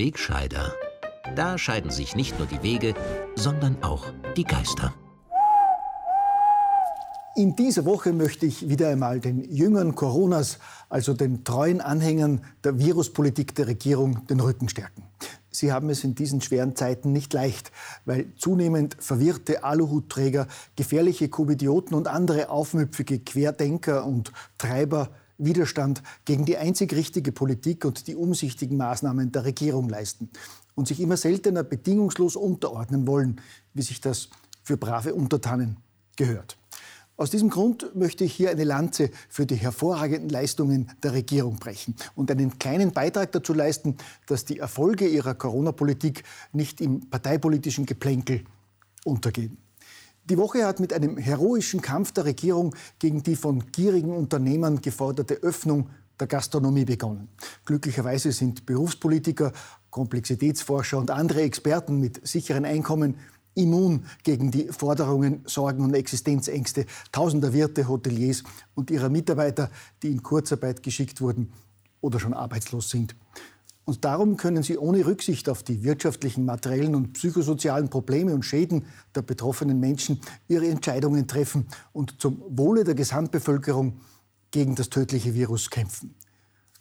Wegscheider. Da scheiden sich nicht nur die Wege, sondern auch die Geister. In dieser Woche möchte ich wieder einmal den Jüngern Coronas, also den treuen Anhängern der Viruspolitik der Regierung, den Rücken stärken. Sie haben es in diesen schweren Zeiten nicht leicht, weil zunehmend verwirrte Aluhutträger, gefährliche Covidioten und andere aufmüpfige Querdenker und Treiber Widerstand gegen die einzig richtige Politik und die umsichtigen Maßnahmen der Regierung leisten und sich immer seltener bedingungslos unterordnen wollen, wie sich das für brave Untertanen gehört. Aus diesem Grund möchte ich hier eine Lanze für die hervorragenden Leistungen der Regierung brechen und einen kleinen Beitrag dazu leisten, dass die Erfolge ihrer Corona-Politik nicht im parteipolitischen Geplänkel untergehen. Die Woche hat mit einem heroischen Kampf der Regierung gegen die von gierigen Unternehmern geforderte Öffnung der Gastronomie begonnen. Glücklicherweise sind Berufspolitiker, Komplexitätsforscher und andere Experten mit sicheren Einkommen immun gegen die Forderungen, Sorgen und Existenzängste tausender Wirte, Hoteliers und ihrer Mitarbeiter, die in Kurzarbeit geschickt wurden oder schon arbeitslos sind. Und darum können sie ohne Rücksicht auf die wirtschaftlichen, materiellen und psychosozialen Probleme und Schäden der betroffenen Menschen ihre Entscheidungen treffen und zum Wohle der Gesamtbevölkerung gegen das tödliche Virus kämpfen.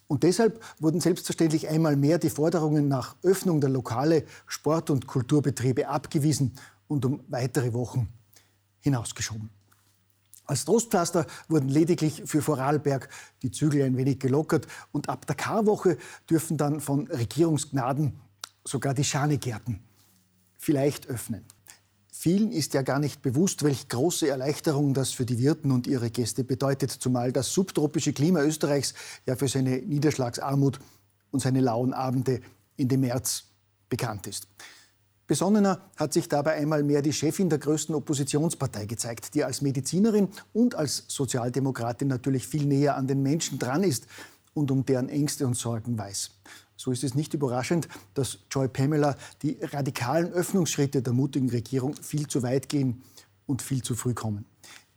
Und deshalb wurden selbstverständlich einmal mehr die Forderungen nach Öffnung der Lokale, Sport- und Kulturbetriebe abgewiesen und um weitere Wochen hinausgeschoben. Als Trostpflaster wurden lediglich für Vorarlberg die Zügel ein wenig gelockert und ab der Karwoche dürfen dann von Regierungsgnaden sogar die Schanegärten vielleicht öffnen. Vielen ist ja gar nicht bewusst, welch große Erleichterung das für die Wirten und ihre Gäste bedeutet, zumal das subtropische Klima Österreichs ja für seine Niederschlagsarmut und seine lauen Abende in dem März bekannt ist. Besonnener hat sich dabei einmal mehr die Chefin der größten Oppositionspartei gezeigt, die als Medizinerin und als Sozialdemokratin natürlich viel näher an den Menschen dran ist und um deren Ängste und Sorgen weiß. So ist es nicht überraschend, dass Joy Pamela die radikalen Öffnungsschritte der mutigen Regierung viel zu weit gehen und viel zu früh kommen.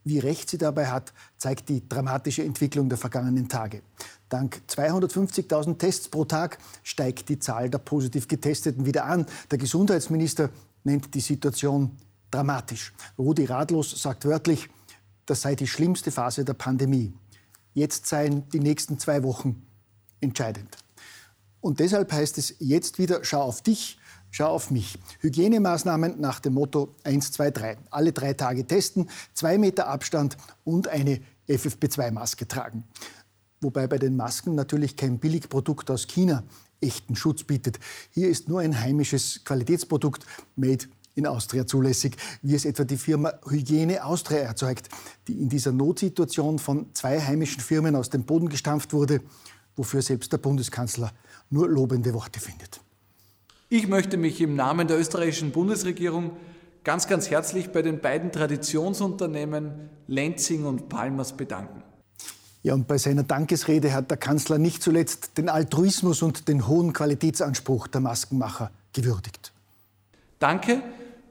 Wie recht sie dabei hat, zeigt die dramatische Entwicklung der vergangenen Tage. Dank 250.000 Tests pro Tag steigt die Zahl der positiv Getesteten wieder an. Der Gesundheitsminister nennt die Situation dramatisch. Rudi Radlos sagt wörtlich, das sei die schlimmste Phase der Pandemie. Jetzt seien die nächsten zwei Wochen entscheidend. Und deshalb heißt es jetzt wieder, schau auf dich, schau auf mich. Hygienemaßnahmen nach dem Motto 1, 2, 3. Alle drei Tage testen, zwei Meter Abstand und eine FFP2-Maske tragen. Wobei bei den Masken natürlich kein Billigprodukt aus China echten Schutz bietet. Hier ist nur ein heimisches Qualitätsprodukt, made in Austria zulässig, wie es etwa die Firma Hygiene Austria erzeugt, die in dieser Notsituation von zwei heimischen Firmen aus dem Boden gestampft wurde, wofür selbst der Bundeskanzler nur lobende Worte findet. Ich möchte mich im Namen der österreichischen Bundesregierung ganz, ganz herzlich bei den beiden Traditionsunternehmen Lenzing und Palmers bedanken. Ja, und bei seiner Dankesrede hat der Kanzler nicht zuletzt den Altruismus und den hohen Qualitätsanspruch der Maskenmacher gewürdigt. Danke,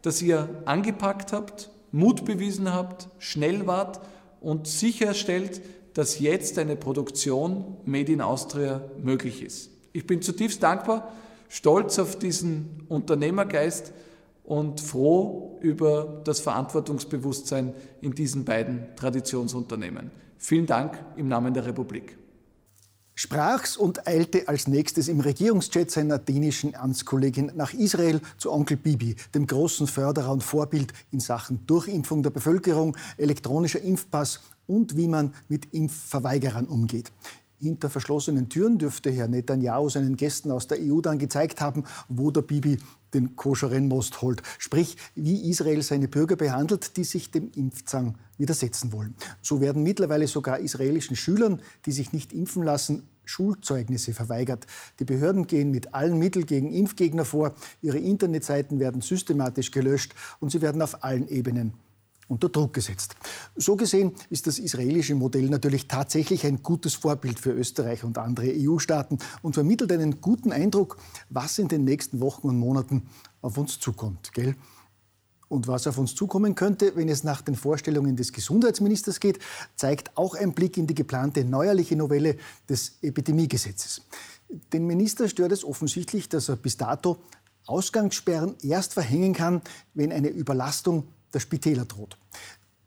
dass ihr angepackt habt, Mut bewiesen habt, schnell wart und sicherstellt, dass jetzt eine Produktion Made in Austria möglich ist. Ich bin zutiefst dankbar, stolz auf diesen Unternehmergeist und froh über das Verantwortungsbewusstsein in diesen beiden Traditionsunternehmen. Vielen Dank im Namen der Republik. Sprach's und eilte als nächstes im Regierungsjet seiner dänischen Amtskollegin nach Israel zu Onkel Bibi, dem großen Förderer und Vorbild in Sachen Durchimpfung der Bevölkerung, elektronischer Impfpass und wie man mit Impfverweigerern umgeht. Hinter verschlossenen Türen dürfte Herr Netanyahu seinen Gästen aus der EU dann gezeigt haben, wo der Bibi den koscheren Most holt. Sprich, wie Israel seine Bürger behandelt, die sich dem Impfzang widersetzen wollen. So werden mittlerweile sogar israelischen Schülern, die sich nicht impfen lassen, Schulzeugnisse verweigert. Die Behörden gehen mit allen Mitteln gegen Impfgegner vor. Ihre Internetseiten werden systematisch gelöscht und sie werden auf allen Ebenen unter Druck gesetzt. So gesehen ist das israelische Modell natürlich tatsächlich ein gutes Vorbild für Österreich und andere EU-Staaten und vermittelt einen guten Eindruck, was in den nächsten Wochen und Monaten auf uns zukommt. Gell? Und was auf uns zukommen könnte, wenn es nach den Vorstellungen des Gesundheitsministers geht, zeigt auch ein Blick in die geplante neuerliche Novelle des Epidemiegesetzes. Den Minister stört es offensichtlich, dass er bis dato Ausgangssperren erst verhängen kann, wenn eine Überlastung der Spitäler droht.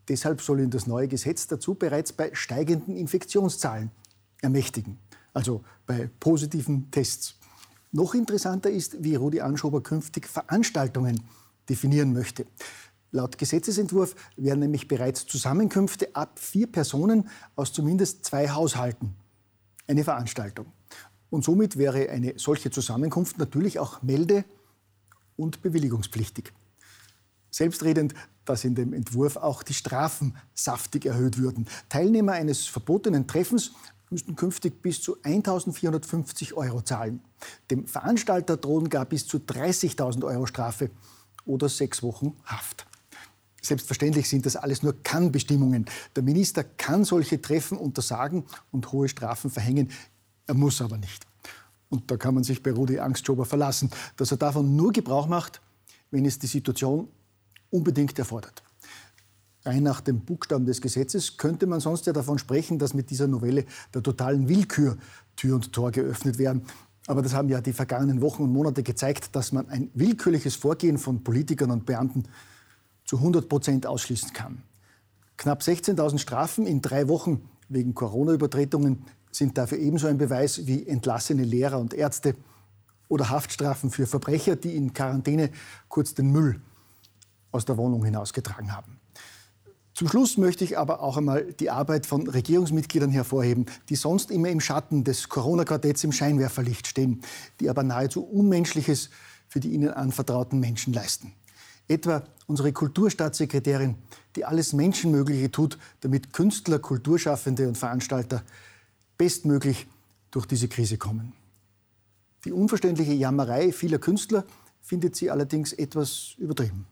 Deshalb soll ihn das neue Gesetz dazu bereits bei steigenden Infektionszahlen ermächtigen, also bei positiven Tests. Noch interessanter ist, wie Rudi Anschober künftig Veranstaltungen definieren möchte. Laut Gesetzesentwurf werden nämlich bereits Zusammenkünfte ab vier Personen aus zumindest zwei Haushalten eine Veranstaltung. Und somit wäre eine solche Zusammenkunft natürlich auch melde- und bewilligungspflichtig. Selbstredend, dass in dem Entwurf auch die Strafen saftig erhöht würden. Teilnehmer eines verbotenen Treffens müssten künftig bis zu 1.450 Euro zahlen. Dem Veranstalter drohen gar bis zu 30.000 Euro Strafe oder sechs Wochen Haft. Selbstverständlich sind das alles nur Kann-Bestimmungen. Der Minister kann solche Treffen untersagen und hohe Strafen verhängen. Er muss aber nicht. Und da kann man sich bei Rudi Angstschober verlassen, dass er davon nur Gebrauch macht, wenn es die Situation unbedingt erfordert. Rein nach dem Buchstaben des Gesetzes könnte man sonst ja davon sprechen, dass mit dieser Novelle der totalen Willkür Tür und Tor geöffnet werden. Aber das haben ja die vergangenen Wochen und Monate gezeigt, dass man ein willkürliches Vorgehen von Politikern und Beamten zu 100 Prozent ausschließen kann. Knapp 16.000 Strafen in drei Wochen wegen Corona-Übertretungen sind dafür ebenso ein Beweis wie entlassene Lehrer und Ärzte oder Haftstrafen für Verbrecher, die in Quarantäne kurz den Müll aus der Wohnung hinausgetragen haben. Zum Schluss möchte ich aber auch einmal die Arbeit von Regierungsmitgliedern hervorheben, die sonst immer im Schatten des Corona-Quartetts im Scheinwerferlicht stehen, die aber nahezu Unmenschliches für die ihnen anvertrauten Menschen leisten. Etwa unsere Kulturstaatssekretärin, die alles Menschenmögliche tut, damit Künstler, Kulturschaffende und Veranstalter bestmöglich durch diese Krise kommen. Die unverständliche Jammerei vieler Künstler findet sie allerdings etwas übertrieben.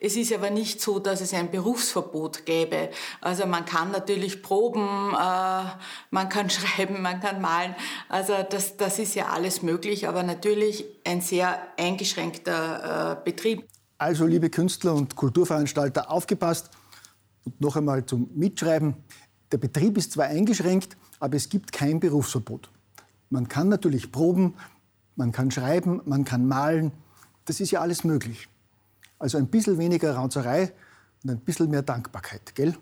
Es ist aber nicht so, dass es ein Berufsverbot gäbe. Also man kann natürlich proben, äh, man kann schreiben, man kann malen. Also das, das ist ja alles möglich, aber natürlich ein sehr eingeschränkter äh, Betrieb. Also liebe Künstler und Kulturveranstalter, aufgepasst und noch einmal zum Mitschreiben. Der Betrieb ist zwar eingeschränkt, aber es gibt kein Berufsverbot. Man kann natürlich proben, man kann schreiben, man kann malen. Das ist ja alles möglich. Also ein bisschen weniger Raunzerei und ein bisschen mehr Dankbarkeit, gell?